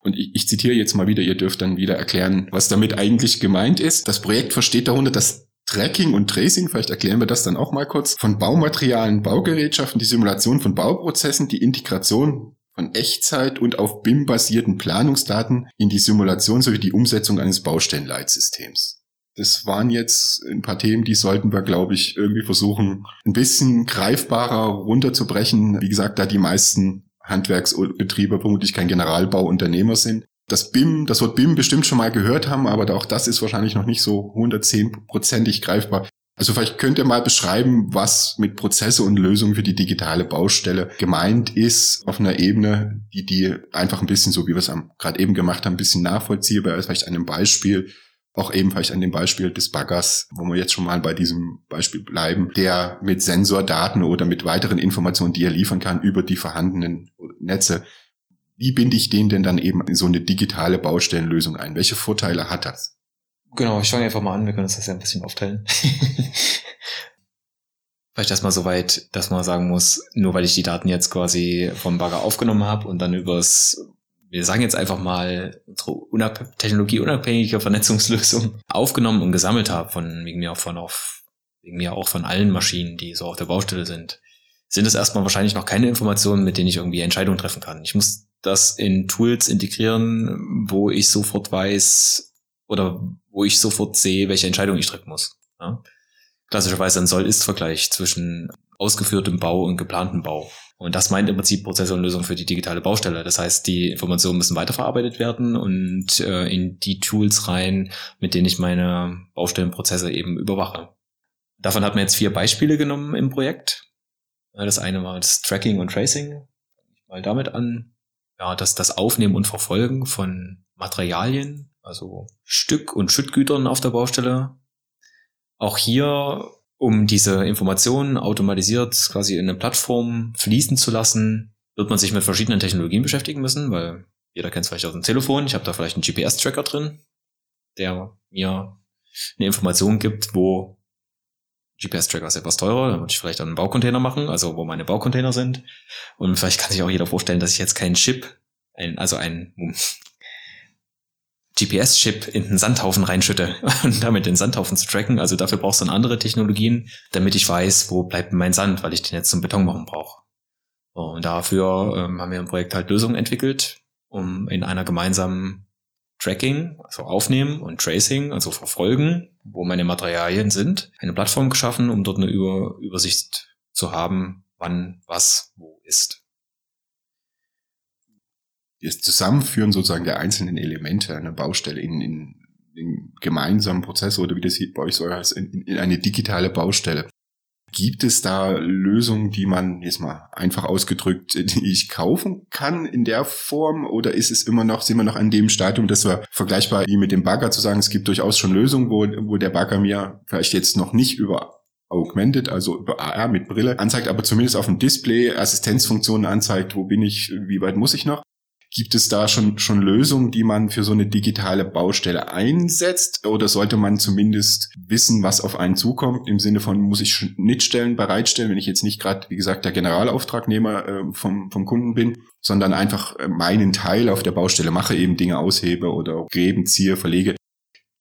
Und ich, ich zitiere jetzt mal wieder, ihr dürft dann wieder erklären, was damit eigentlich gemeint ist. Das Projekt versteht darunter das Tracking und Tracing, vielleicht erklären wir das dann auch mal kurz, von Baumaterialien, Baugerätschaften, die Simulation von Bauprozessen, die Integration von Echtzeit und auf BIM basierten Planungsdaten in die Simulation sowie die Umsetzung eines Baustellenleitsystems das waren jetzt ein paar Themen, die sollten wir, glaube ich, irgendwie versuchen, ein bisschen greifbarer runterzubrechen. Wie gesagt, da die meisten Handwerksbetriebe vermutlich kein Generalbauunternehmer sind. Das BIM, das Wort BIM bestimmt schon mal gehört haben, aber auch das ist wahrscheinlich noch nicht so 110-prozentig greifbar. Also vielleicht könnt ihr mal beschreiben, was mit Prozesse und Lösungen für die digitale Baustelle gemeint ist, auf einer Ebene, die die einfach ein bisschen so, wie wir es gerade eben gemacht haben, ein bisschen nachvollziehbar ist, vielleicht einem Beispiel auch ebenfalls an dem Beispiel des Baggers, wo wir jetzt schon mal bei diesem Beispiel bleiben, der mit Sensordaten oder mit weiteren Informationen, die er liefern kann über die vorhandenen Netze, wie binde ich den denn dann eben in so eine digitale Baustellenlösung ein? Welche Vorteile hat das? Genau, ich fange einfach mal an, wir können uns das ja ein bisschen aufteilen. <laughs> Vielleicht erstmal so weit, dass man sagen muss, nur weil ich die Daten jetzt quasi vom Bagger aufgenommen habe und dann übers wir sagen jetzt einfach mal, technologieunabhängige Vernetzungslösung aufgenommen und gesammelt habe, von wegen mir auch von auf, wegen mir auch von allen Maschinen, die so auf der Baustelle sind, sind es erstmal wahrscheinlich noch keine Informationen, mit denen ich irgendwie Entscheidungen treffen kann. Ich muss das in Tools integrieren, wo ich sofort weiß oder wo ich sofort sehe, welche Entscheidung ich treffen muss. Ja? Klassischerweise ein Soll-Ist-Vergleich zwischen ausgeführtem Bau und geplantem Bau. Und das meint im Prinzip Prozesse und Lösung für die digitale Baustelle. Das heißt, die Informationen müssen weiterverarbeitet werden und äh, in die Tools rein, mit denen ich meine Baustellenprozesse eben überwache. Davon hat man jetzt vier Beispiele genommen im Projekt. Das eine war das Tracking und Tracing. Mal damit an. Ja, das, das Aufnehmen und Verfolgen von Materialien, also Stück- und Schüttgütern auf der Baustelle. Auch hier um diese Informationen automatisiert quasi in eine Plattform fließen zu lassen, wird man sich mit verschiedenen Technologien beschäftigen müssen, weil jeder kennt es vielleicht aus dem Telefon. Ich habe da vielleicht einen GPS-Tracker drin, der mir eine Information gibt, wo GPS-Tracker ist etwas teurer, da würde ich vielleicht einen Baucontainer machen, also wo meine Baucontainer sind. Und vielleicht kann sich auch jeder vorstellen, dass ich jetzt keinen Chip, ein, also ein GPS-Chip in den Sandhaufen reinschütte und <laughs> damit den Sandhaufen zu tracken. Also dafür brauchst du dann andere Technologien, damit ich weiß, wo bleibt mein Sand, weil ich den jetzt zum Beton machen brauche. Und dafür ähm, haben wir im Projekt halt Lösungen entwickelt, um in einer gemeinsamen Tracking, also Aufnehmen und Tracing, also Verfolgen, wo meine Materialien sind, eine Plattform geschaffen, um dort eine Über Übersicht zu haben, wann was wo ist das Zusammenführen sozusagen der einzelnen Elemente einer Baustelle in, in, in gemeinsamen Prozess oder wie das hier bei euch so heißt, in, in eine digitale Baustelle. Gibt es da Lösungen, die man jetzt mal einfach ausgedrückt, <laughs> die ich kaufen kann in der Form? Oder ist es immer noch, sind wir noch an dem Stadium, dass wir vergleichbar wie mit dem Bagger zu sagen, es gibt durchaus schon Lösungen, wo, wo der Bagger mir vielleicht jetzt noch nicht über Augmented, also über AR mit Brille anzeigt, aber zumindest auf dem Display Assistenzfunktionen anzeigt, wo bin ich, wie weit muss ich noch? Gibt es da schon, schon Lösungen, die man für so eine digitale Baustelle einsetzt? Oder sollte man zumindest wissen, was auf einen zukommt? Im Sinne von, muss ich Schnittstellen bereitstellen, wenn ich jetzt nicht gerade, wie gesagt, der Generalauftragnehmer äh, vom, vom Kunden bin, sondern einfach äh, meinen Teil auf der Baustelle mache, eben Dinge aushebe oder Gräben ziehe, verlege.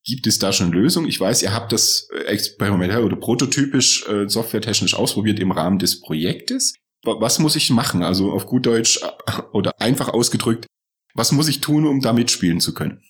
Gibt es da schon Lösungen? Ich weiß, ihr habt das äh, experimentell oder prototypisch äh, softwaretechnisch ausprobiert im Rahmen des Projektes. Was muss ich machen? Also auf gut Deutsch äh, oder einfach ausgedrückt, was muss ich tun, um da mitspielen zu können?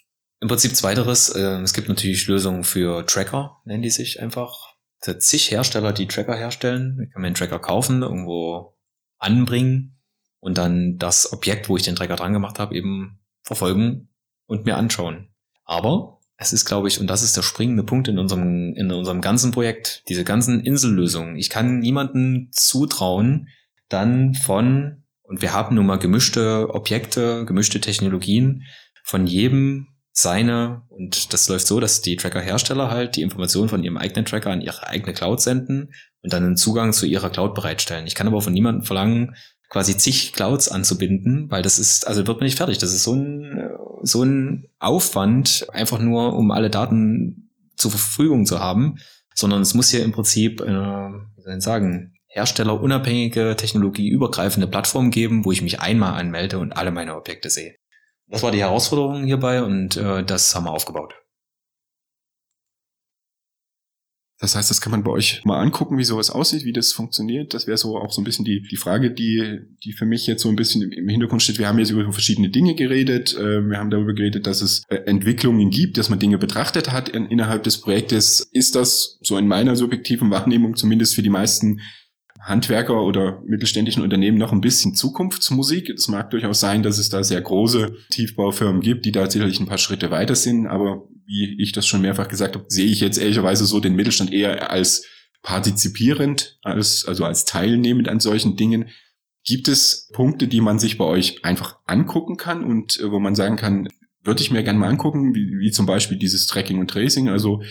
Im Prinzip zweiteres, äh, es gibt natürlich Lösungen für Tracker, nennen die sich einfach. Es zig Hersteller, die Tracker herstellen. Ich kann mir einen Tracker kaufen, irgendwo anbringen und dann das Objekt, wo ich den Tracker dran gemacht habe, eben verfolgen und mir anschauen. Aber es ist, glaube ich, und das ist der springende Punkt in unserem, in unserem ganzen Projekt, diese ganzen Insellösungen. Ich kann niemanden zutrauen, dann von, und wir haben nun mal gemischte Objekte, gemischte Technologien, von jedem seine, und das läuft so, dass die Tracker-Hersteller halt die Informationen von ihrem eigenen Tracker an ihre eigene Cloud senden und dann einen Zugang zu ihrer Cloud bereitstellen. Ich kann aber von niemandem verlangen, quasi zig Clouds anzubinden, weil das ist, also wird man nicht fertig. Das ist so ein, so ein Aufwand, einfach nur, um alle Daten zur Verfügung zu haben, sondern es muss hier im Prinzip, äh, wie soll ich sagen, herstellerunabhängige, technologieübergreifende Plattform geben, wo ich mich einmal anmelde und alle meine Objekte sehe. Das war die Herausforderung hierbei und äh, das haben wir aufgebaut. Das heißt, das kann man bei euch mal angucken, wie sowas aussieht, wie das funktioniert. Das wäre so auch so ein bisschen die, die Frage, die, die für mich jetzt so ein bisschen im Hintergrund steht. Wir haben jetzt über verschiedene Dinge geredet. Äh, wir haben darüber geredet, dass es äh, Entwicklungen gibt, dass man Dinge betrachtet hat innerhalb des Projektes. Ist das so in meiner subjektiven Wahrnehmung zumindest für die meisten Handwerker oder mittelständischen Unternehmen noch ein bisschen Zukunftsmusik. Es mag durchaus sein, dass es da sehr große Tiefbaufirmen gibt, die da sicherlich ein paar Schritte weiter sind, aber wie ich das schon mehrfach gesagt habe, sehe ich jetzt ehrlicherweise so den Mittelstand eher als partizipierend, als, also als teilnehmend an solchen Dingen. Gibt es Punkte, die man sich bei euch einfach angucken kann und äh, wo man sagen kann, würde ich mir gerne mal angucken, wie, wie zum Beispiel dieses Tracking und Tracing, also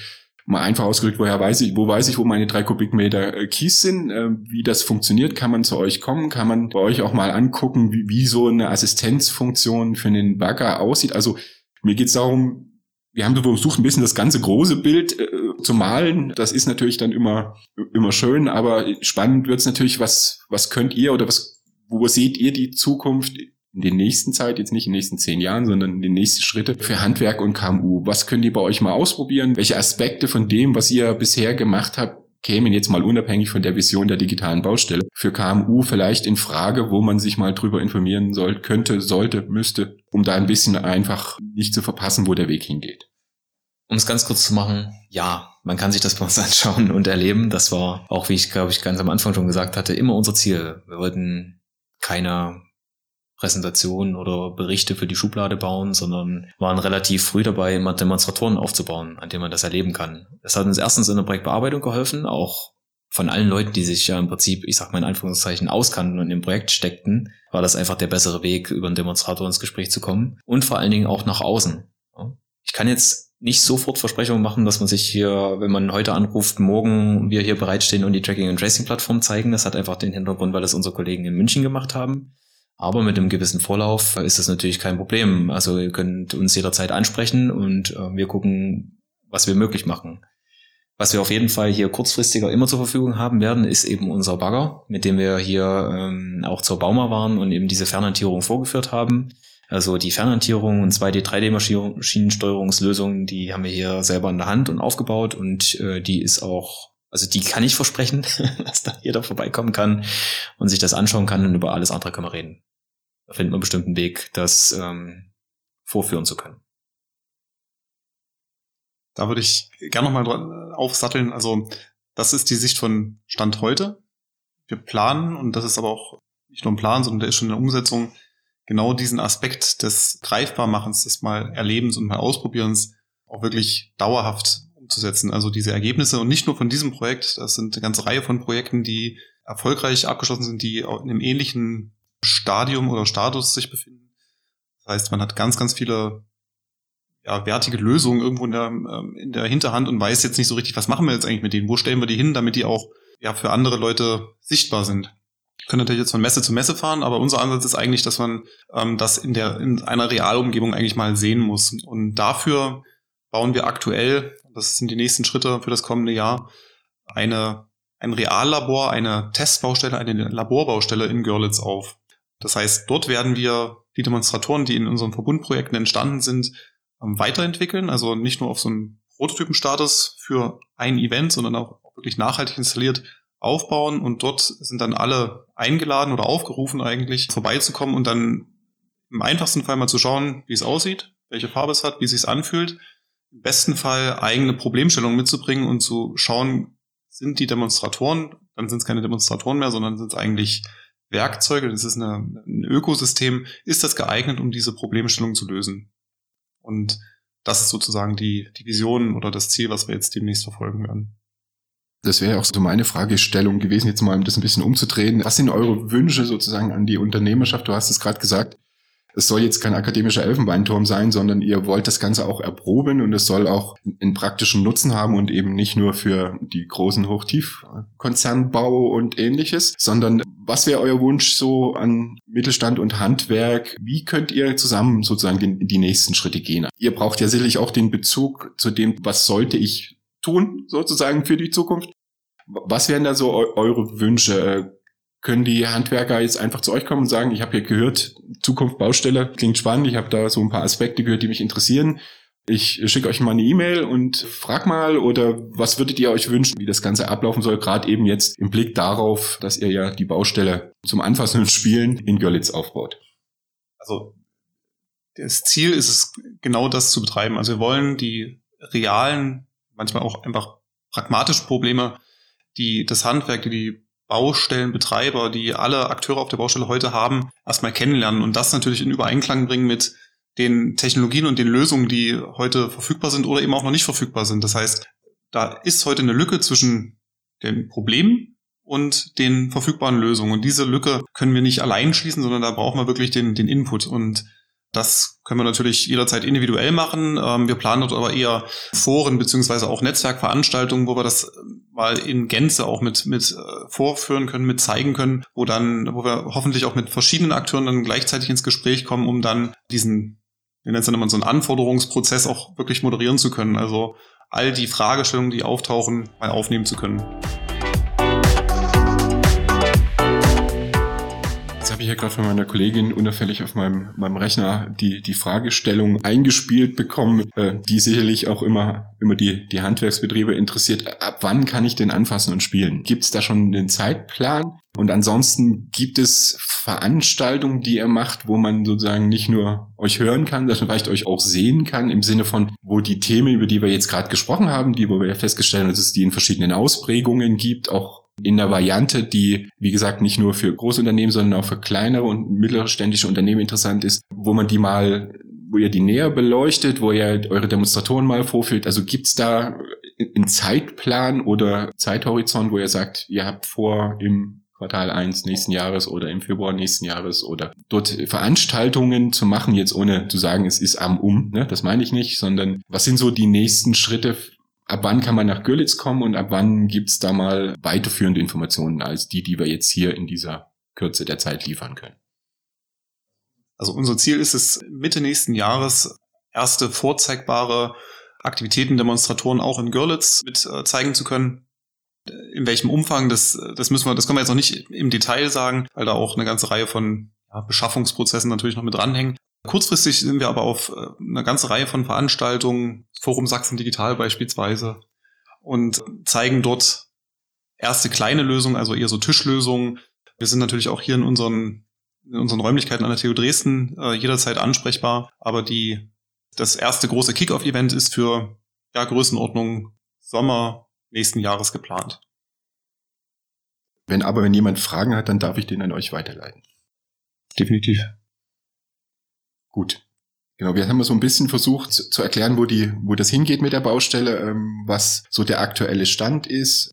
mal einfach ausgedrückt, woher weiß ich, wo weiß ich, wo meine drei Kubikmeter äh, Kies sind, äh, wie das funktioniert, kann man zu euch kommen, kann man bei euch auch mal angucken, wie, wie so eine Assistenzfunktion für einen Bagger aussieht. Also mir geht es darum, wir haben versucht, ein bisschen das ganze große Bild äh, zu malen. Das ist natürlich dann immer, immer schön, aber spannend wird es natürlich, was, was könnt ihr oder was, wo seht ihr die Zukunft in den nächsten Zeit, jetzt nicht in den nächsten zehn Jahren, sondern in den nächsten Schritte für Handwerk und KMU? Was könnt ihr bei euch mal ausprobieren? Welche Aspekte von dem, was ihr bisher gemacht habt, kämen jetzt mal unabhängig von der Vision der digitalen Baustelle für KMU vielleicht in Frage, wo man sich mal drüber informieren soll, könnte, sollte, müsste, um da ein bisschen einfach nicht zu verpassen, wo der Weg hingeht. Um es ganz kurz zu machen, ja, man kann sich das <laughs> bei uns anschauen und erleben. Das war auch, wie ich glaube ich ganz am Anfang schon gesagt hatte, immer unser Ziel. Wir wollten keine Präsentationen oder Berichte für die Schublade bauen, sondern waren relativ früh dabei, immer Demonstratoren aufzubauen, an denen man das erleben kann. Das hat uns erstens in der Projektbearbeitung geholfen, auch von allen Leuten, die sich ja im Prinzip, ich sag mal in Anführungszeichen, auskannten und im Projekt steckten, war das einfach der bessere Weg, über einen Demonstrator ins Gespräch zu kommen. Und vor allen Dingen auch nach außen. Ich kann jetzt nicht sofort Versprechungen machen, dass man sich hier, wenn man heute anruft, morgen wir hier bereitstehen und die Tracking- und Tracing-Plattform zeigen. Das hat einfach den Hintergrund, weil das unsere Kollegen in München gemacht haben. Aber mit einem gewissen Vorlauf ist das natürlich kein Problem. Also ihr könnt uns jederzeit ansprechen und äh, wir gucken, was wir möglich machen. Was wir auf jeden Fall hier kurzfristiger immer zur Verfügung haben werden, ist eben unser Bagger, mit dem wir hier ähm, auch zur Bauma waren und eben diese Fernhantierung vorgeführt haben. Also die Fernhantierung und 2D, 3D-Maschinensteuerungslösungen, die haben wir hier selber in der Hand und aufgebaut und äh, die ist auch also die kann ich versprechen, <laughs> dass da jeder vorbeikommen kann und sich das anschauen kann und über alles andere können wir reden. Da findet man bestimmt einen Weg, das ähm, vorführen zu können. Da würde ich gerne nochmal äh, aufsatteln. Also das ist die Sicht von Stand heute. Wir planen, und das ist aber auch nicht nur ein Plan, sondern der ist schon in der Umsetzung, genau diesen Aspekt des Greifbarmachens, des mal Erlebens und mal Ausprobierens auch wirklich dauerhaft umzusetzen. Also diese Ergebnisse und nicht nur von diesem Projekt, das sind eine ganze Reihe von Projekten, die erfolgreich abgeschlossen sind, die in einem ähnlichen Stadium oder Status sich befinden. Das heißt, man hat ganz, ganz viele ja, wertige Lösungen irgendwo in der, ähm, in der Hinterhand und weiß jetzt nicht so richtig, was machen wir jetzt eigentlich mit denen? Wo stellen wir die hin, damit die auch ja, für andere Leute sichtbar sind? können natürlich jetzt von Messe zu Messe fahren, aber unser Ansatz ist eigentlich, dass man ähm, das in der in einer Realumgebung eigentlich mal sehen muss. Und dafür bauen wir aktuell, das sind die nächsten Schritte für das kommende Jahr, eine ein Reallabor, eine Testbaustelle, eine Laborbaustelle in Görlitz auf. Das heißt, dort werden wir die Demonstratoren, die in unseren Verbundprojekten entstanden sind, ähm, weiterentwickeln. Also nicht nur auf so einem Prototypenstatus für ein Event, sondern auch wirklich nachhaltig installiert aufbauen. Und dort sind dann alle eingeladen oder aufgerufen eigentlich vorbeizukommen und dann im einfachsten Fall mal zu schauen, wie es aussieht, welche Farbe es hat, wie es sich anfühlt. Im besten Fall eigene Problemstellungen mitzubringen und zu schauen, sind die Demonstratoren, dann sind es keine Demonstratoren mehr, sondern sind es eigentlich Werkzeuge, das ist eine, ein Ökosystem, ist das geeignet, um diese Problemstellung zu lösen? Und das ist sozusagen die, die Vision oder das Ziel, was wir jetzt demnächst verfolgen werden. Das wäre auch so meine Fragestellung gewesen, jetzt mal um das ein bisschen umzudrehen. Was sind eure Wünsche sozusagen an die Unternehmerschaft? Du hast es gerade gesagt, es soll jetzt kein akademischer Elfenbeinturm sein, sondern ihr wollt das Ganze auch erproben und es soll auch einen praktischen Nutzen haben und eben nicht nur für die großen Hochtiefkonzernbau und ähnliches, sondern was wäre euer Wunsch so an Mittelstand und Handwerk? Wie könnt ihr zusammen sozusagen den, die nächsten Schritte gehen? Ihr braucht ja sicherlich auch den Bezug zu dem, was sollte ich tun sozusagen für die Zukunft? Was wären da so eure Wünsche? Können die Handwerker jetzt einfach zu euch kommen und sagen, ich habe hier gehört, Zukunft Baustelle, klingt spannend, ich habe da so ein paar Aspekte gehört, die mich interessieren. Ich schicke euch mal eine E-Mail und frag mal, oder was würdet ihr euch wünschen, wie das Ganze ablaufen soll, gerade eben jetzt im Blick darauf, dass ihr ja die Baustelle zum Anfassen und Spielen in Görlitz aufbaut. Also das Ziel ist es, genau das zu betreiben. Also wir wollen die realen, manchmal auch einfach pragmatische Probleme, die das Handwerk, die die Baustellenbetreiber, die alle Akteure auf der Baustelle heute haben, erstmal kennenlernen und das natürlich in Übereinklang bringen mit den Technologien und den Lösungen, die heute verfügbar sind oder eben auch noch nicht verfügbar sind. Das heißt, da ist heute eine Lücke zwischen den Problemen und den verfügbaren Lösungen. Und diese Lücke können wir nicht allein schließen, sondern da brauchen wir wirklich den, den Input. Und das können wir natürlich jederzeit individuell machen. Ähm, wir planen dort aber eher Foren beziehungsweise auch Netzwerkveranstaltungen, wo wir das mal in Gänze auch mit, mit äh, vorführen können, mit zeigen können, wo dann, wo wir hoffentlich auch mit verschiedenen Akteuren dann gleichzeitig ins Gespräch kommen, um dann diesen, wir nennen es dann immer so einen Anforderungsprozess auch wirklich moderieren zu können. Also all die Fragestellungen, die auftauchen, mal aufnehmen zu können. Habe ich ja gerade von meiner Kollegin unauffällig auf meinem, meinem Rechner die, die Fragestellung eingespielt bekommen, äh, die sicherlich auch immer, immer die, die Handwerksbetriebe interessiert. Ab wann kann ich denn anfassen und spielen? Gibt es da schon einen Zeitplan? Und ansonsten gibt es Veranstaltungen, die ihr macht, wo man sozusagen nicht nur euch hören kann, sondern vielleicht euch auch sehen kann, im Sinne von, wo die Themen, über die wir jetzt gerade gesprochen haben, die, wo wir ja festgestellt haben, dass es die in verschiedenen Ausprägungen gibt, auch in der Variante, die, wie gesagt, nicht nur für Großunternehmen, sondern auch für kleinere und mittelständische Unternehmen interessant ist, wo man die mal, wo ihr die näher beleuchtet, wo ihr eure Demonstratoren mal vorführt. Also gibt's da einen Zeitplan oder Zeithorizont, wo ihr sagt, ihr habt vor, im Quartal 1 nächsten Jahres oder im Februar nächsten Jahres oder dort Veranstaltungen zu machen, jetzt ohne zu sagen, es ist am Um, ne? das meine ich nicht, sondern was sind so die nächsten Schritte ab wann kann man nach Görlitz kommen und ab wann gibt's da mal weiterführende Informationen als die, die wir jetzt hier in dieser Kürze der Zeit liefern können? Also unser Ziel ist es, Mitte nächsten Jahres erste vorzeigbare Aktivitäten, Demonstratoren auch in Görlitz mit äh, zeigen zu können. In welchem Umfang, das, das müssen wir, das können wir jetzt noch nicht im Detail sagen, weil da auch eine ganze Reihe von Beschaffungsprozessen natürlich noch mit dranhängen. Kurzfristig sind wir aber auf äh, eine ganze Reihe von Veranstaltungen, Forum Sachsen Digital beispielsweise, und zeigen dort erste kleine Lösungen, also eher so Tischlösungen. Wir sind natürlich auch hier in unseren, in unseren Räumlichkeiten an der TU Dresden äh, jederzeit ansprechbar, aber die, das erste große Kickoff-Event ist für ja, Größenordnung Sommer nächsten Jahres geplant. Wenn aber, wenn jemand Fragen hat, dann darf ich den an euch weiterleiten. Definitiv. Gut. Genau, wir haben so ein bisschen versucht zu erklären, wo die, wo das hingeht mit der Baustelle, ähm, was so der aktuelle Stand ist.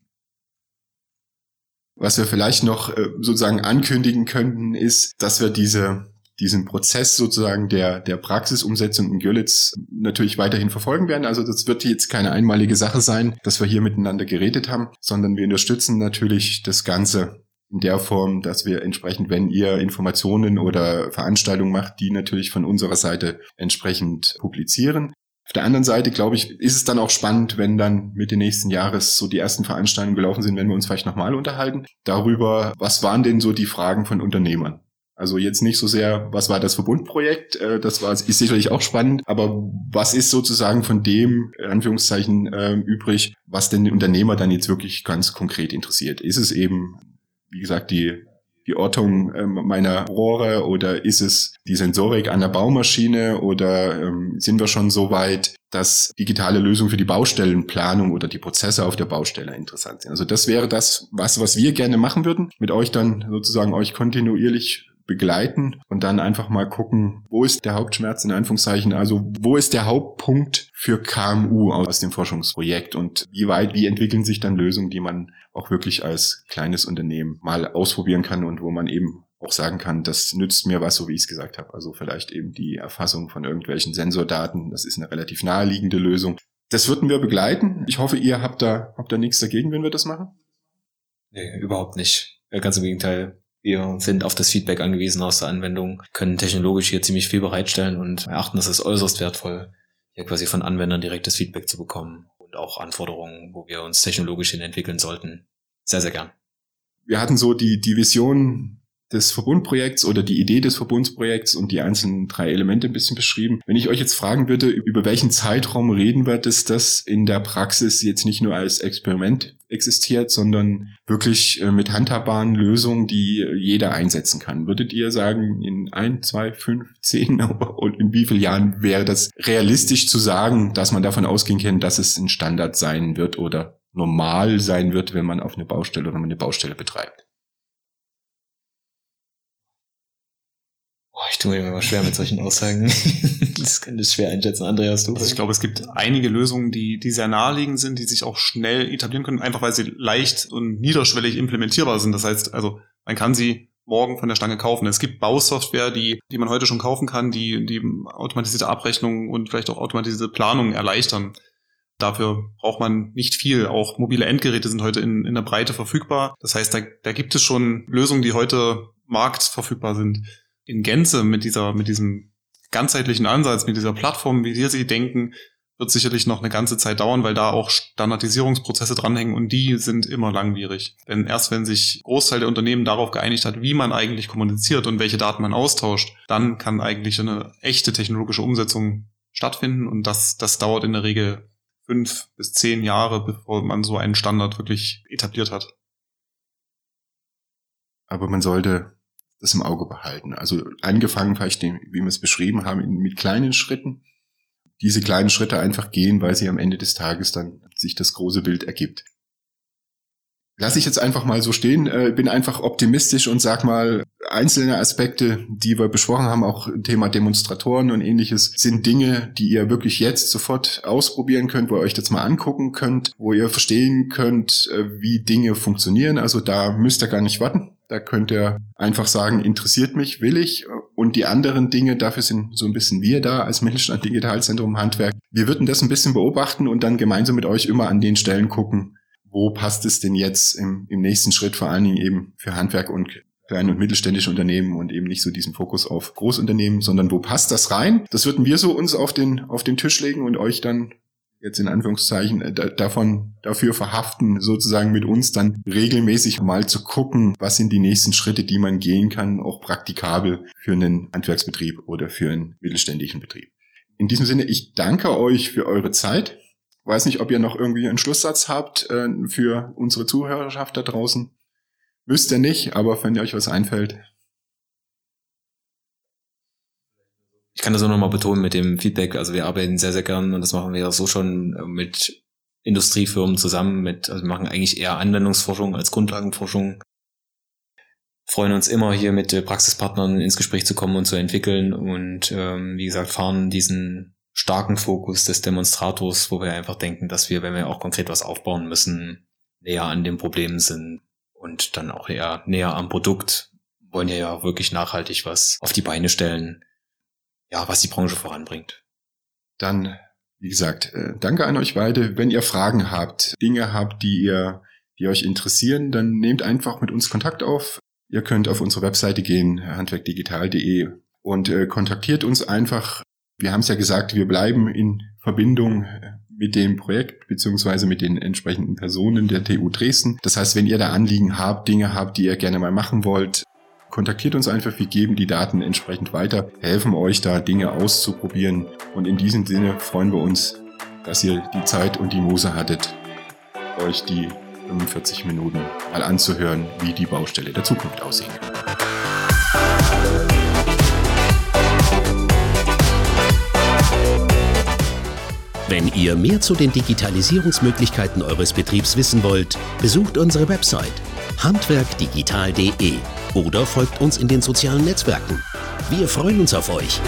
Was wir vielleicht noch äh, sozusagen ankündigen könnten, ist, dass wir diese, diesen Prozess sozusagen der, der Praxisumsetzung in Görlitz natürlich weiterhin verfolgen werden. Also das wird jetzt keine einmalige Sache sein, dass wir hier miteinander geredet haben, sondern wir unterstützen natürlich das Ganze in der Form, dass wir entsprechend, wenn ihr Informationen oder Veranstaltungen macht, die natürlich von unserer Seite entsprechend publizieren. Auf der anderen Seite, glaube ich, ist es dann auch spannend, wenn dann mit den nächsten Jahres so die ersten Veranstaltungen gelaufen sind, wenn wir uns vielleicht nochmal unterhalten darüber, was waren denn so die Fragen von Unternehmern? Also jetzt nicht so sehr, was war das Verbundprojekt, äh, das war ist sicherlich auch spannend, aber was ist sozusagen von dem in Anführungszeichen äh, übrig, was denn den Unternehmer dann jetzt wirklich ganz konkret interessiert? Ist es eben, wie gesagt, die die Ortung äh, meiner Rohre oder ist es die Sensorik an der Baumaschine oder ähm, sind wir schon so weit, dass digitale Lösungen für die Baustellenplanung oder die Prozesse auf der Baustelle interessant sind? Also das wäre das, was, was wir gerne machen würden, mit euch dann sozusagen euch kontinuierlich begleiten und dann einfach mal gucken, wo ist der Hauptschmerz in Anführungszeichen, also wo ist der Hauptpunkt für KMU aus dem Forschungsprojekt und wie weit, wie entwickeln sich dann Lösungen, die man auch wirklich als kleines Unternehmen mal ausprobieren kann und wo man eben auch sagen kann, das nützt mir was, so wie ich es gesagt habe. Also vielleicht eben die Erfassung von irgendwelchen Sensordaten, das ist eine relativ naheliegende Lösung. Das würden wir begleiten. Ich hoffe, ihr habt da, habt da nichts dagegen, wenn wir das machen? Nee, überhaupt nicht. Ganz im Gegenteil. Wir sind auf das Feedback angewiesen aus der Anwendung, können technologisch hier ziemlich viel bereitstellen und erachten es als äußerst wertvoll, hier quasi von Anwendern direktes Feedback zu bekommen und auch Anforderungen, wo wir uns technologisch hin entwickeln sollten. Sehr, sehr gern. Wir hatten so die, die Vision des Verbundprojekts oder die Idee des Verbundsprojekts und die einzelnen drei Elemente ein bisschen beschrieben. Wenn ich euch jetzt fragen würde, über welchen Zeitraum reden wir, dass das in der Praxis jetzt nicht nur als Experiment existiert, sondern wirklich äh, mit handhabbaren Lösungen, die jeder einsetzen kann. Würdet ihr sagen, in ein, zwei, fünf, <laughs> zehn <laughs> und in wie vielen Jahren wäre das realistisch zu sagen, dass man davon ausgehen kann, dass es ein Standard sein wird oder normal sein wird, wenn man auf eine Baustelle oder eine Baustelle betreibt? Ich tue mir immer schwer mit solchen Aussagen. <laughs> das könnte ich schwer einschätzen. Andreas, du? Also ich glaube, es gibt einige Lösungen, die, die sehr naheliegend sind, die sich auch schnell etablieren können, einfach weil sie leicht und niederschwellig implementierbar sind. Das heißt, also man kann sie morgen von der Stange kaufen. Es gibt Bausoftware, die, die man heute schon kaufen kann, die, die automatisierte Abrechnungen und vielleicht auch automatisierte Planungen erleichtern. Dafür braucht man nicht viel. Auch mobile Endgeräte sind heute in, in der Breite verfügbar. Das heißt, da, da gibt es schon Lösungen, die heute marktverfügbar sind in Gänze mit dieser, mit diesem ganzheitlichen Ansatz, mit dieser Plattform, wie wir sie denken, wird sicherlich noch eine ganze Zeit dauern, weil da auch Standardisierungsprozesse dranhängen und die sind immer langwierig. Denn erst wenn sich Großteil der Unternehmen darauf geeinigt hat, wie man eigentlich kommuniziert und welche Daten man austauscht, dann kann eigentlich eine echte technologische Umsetzung stattfinden und das, das dauert in der Regel fünf bis zehn Jahre, bevor man so einen Standard wirklich etabliert hat. Aber man sollte das im Auge behalten. Also angefangen vielleicht, wie wir es beschrieben haben, mit kleinen Schritten. Diese kleinen Schritte einfach gehen, weil sie am Ende des Tages dann sich das große Bild ergibt. Lass ich jetzt einfach mal so stehen, äh, bin einfach optimistisch und sag mal, einzelne Aspekte, die wir besprochen haben, auch Thema Demonstratoren und ähnliches, sind Dinge, die ihr wirklich jetzt sofort ausprobieren könnt, wo ihr euch das mal angucken könnt, wo ihr verstehen könnt, äh, wie Dinge funktionieren. Also da müsst ihr gar nicht warten. Da könnt ihr einfach sagen, interessiert mich, will ich. Und die anderen Dinge, dafür sind so ein bisschen wir da als Mittelstand Digitalzentrum Handwerk. Wir würden das ein bisschen beobachten und dann gemeinsam mit euch immer an den Stellen gucken, wo passt es denn jetzt im, im nächsten Schritt, vor allen Dingen eben für Handwerk und kleine und mittelständische Unternehmen und eben nicht so diesen Fokus auf Großunternehmen, sondern wo passt das rein? Das würden wir so uns auf den, auf den Tisch legen und euch dann jetzt in Anführungszeichen äh, davon dafür verhaften, sozusagen mit uns dann regelmäßig mal zu gucken, was sind die nächsten Schritte, die man gehen kann, auch praktikabel für einen Handwerksbetrieb oder für einen mittelständischen Betrieb. In diesem Sinne, ich danke euch für eure Zeit. Weiß nicht, ob ihr noch irgendwie einen Schlusssatz habt äh, für unsere Zuhörerschaft da draußen. Müsst ihr nicht, aber wenn ihr euch was einfällt, ich kann das auch nochmal betonen mit dem Feedback. Also wir arbeiten sehr, sehr gern und das machen wir ja so schon äh, mit Industriefirmen zusammen mit, also wir machen eigentlich eher Anwendungsforschung als Grundlagenforschung. Freuen uns immer hier mit Praxispartnern ins Gespräch zu kommen und zu entwickeln und ähm, wie gesagt fahren diesen starken Fokus des Demonstrators, wo wir einfach denken, dass wir, wenn wir auch konkret was aufbauen müssen, näher an den Problemen sind und dann auch eher näher am Produkt, wollen ja ja wirklich nachhaltig was auf die Beine stellen ja, was die Branche voranbringt. Dann, wie gesagt, äh, danke an euch beide. Wenn ihr Fragen habt, Dinge habt, die ihr, die euch interessieren, dann nehmt einfach mit uns Kontakt auf. Ihr könnt auf unsere Webseite gehen, handwerkdigital.de und äh, kontaktiert uns einfach. Wir haben es ja gesagt, wir bleiben in Verbindung äh, mit dem Projekt beziehungsweise mit den entsprechenden Personen der TU Dresden. Das heißt, wenn ihr da Anliegen habt, Dinge habt, die ihr gerne mal machen wollt, kontaktiert uns einfach. Wir geben die Daten entsprechend weiter, helfen euch da Dinge auszuprobieren. Und in diesem Sinne freuen wir uns, dass ihr die Zeit und die Muse hattet, euch die 45 Minuten mal anzuhören, wie die Baustelle der Zukunft aussehen kann. Wenn ihr mehr zu den Digitalisierungsmöglichkeiten eures Betriebs wissen wollt, besucht unsere Website handwerkdigital.de oder folgt uns in den sozialen Netzwerken. Wir freuen uns auf euch.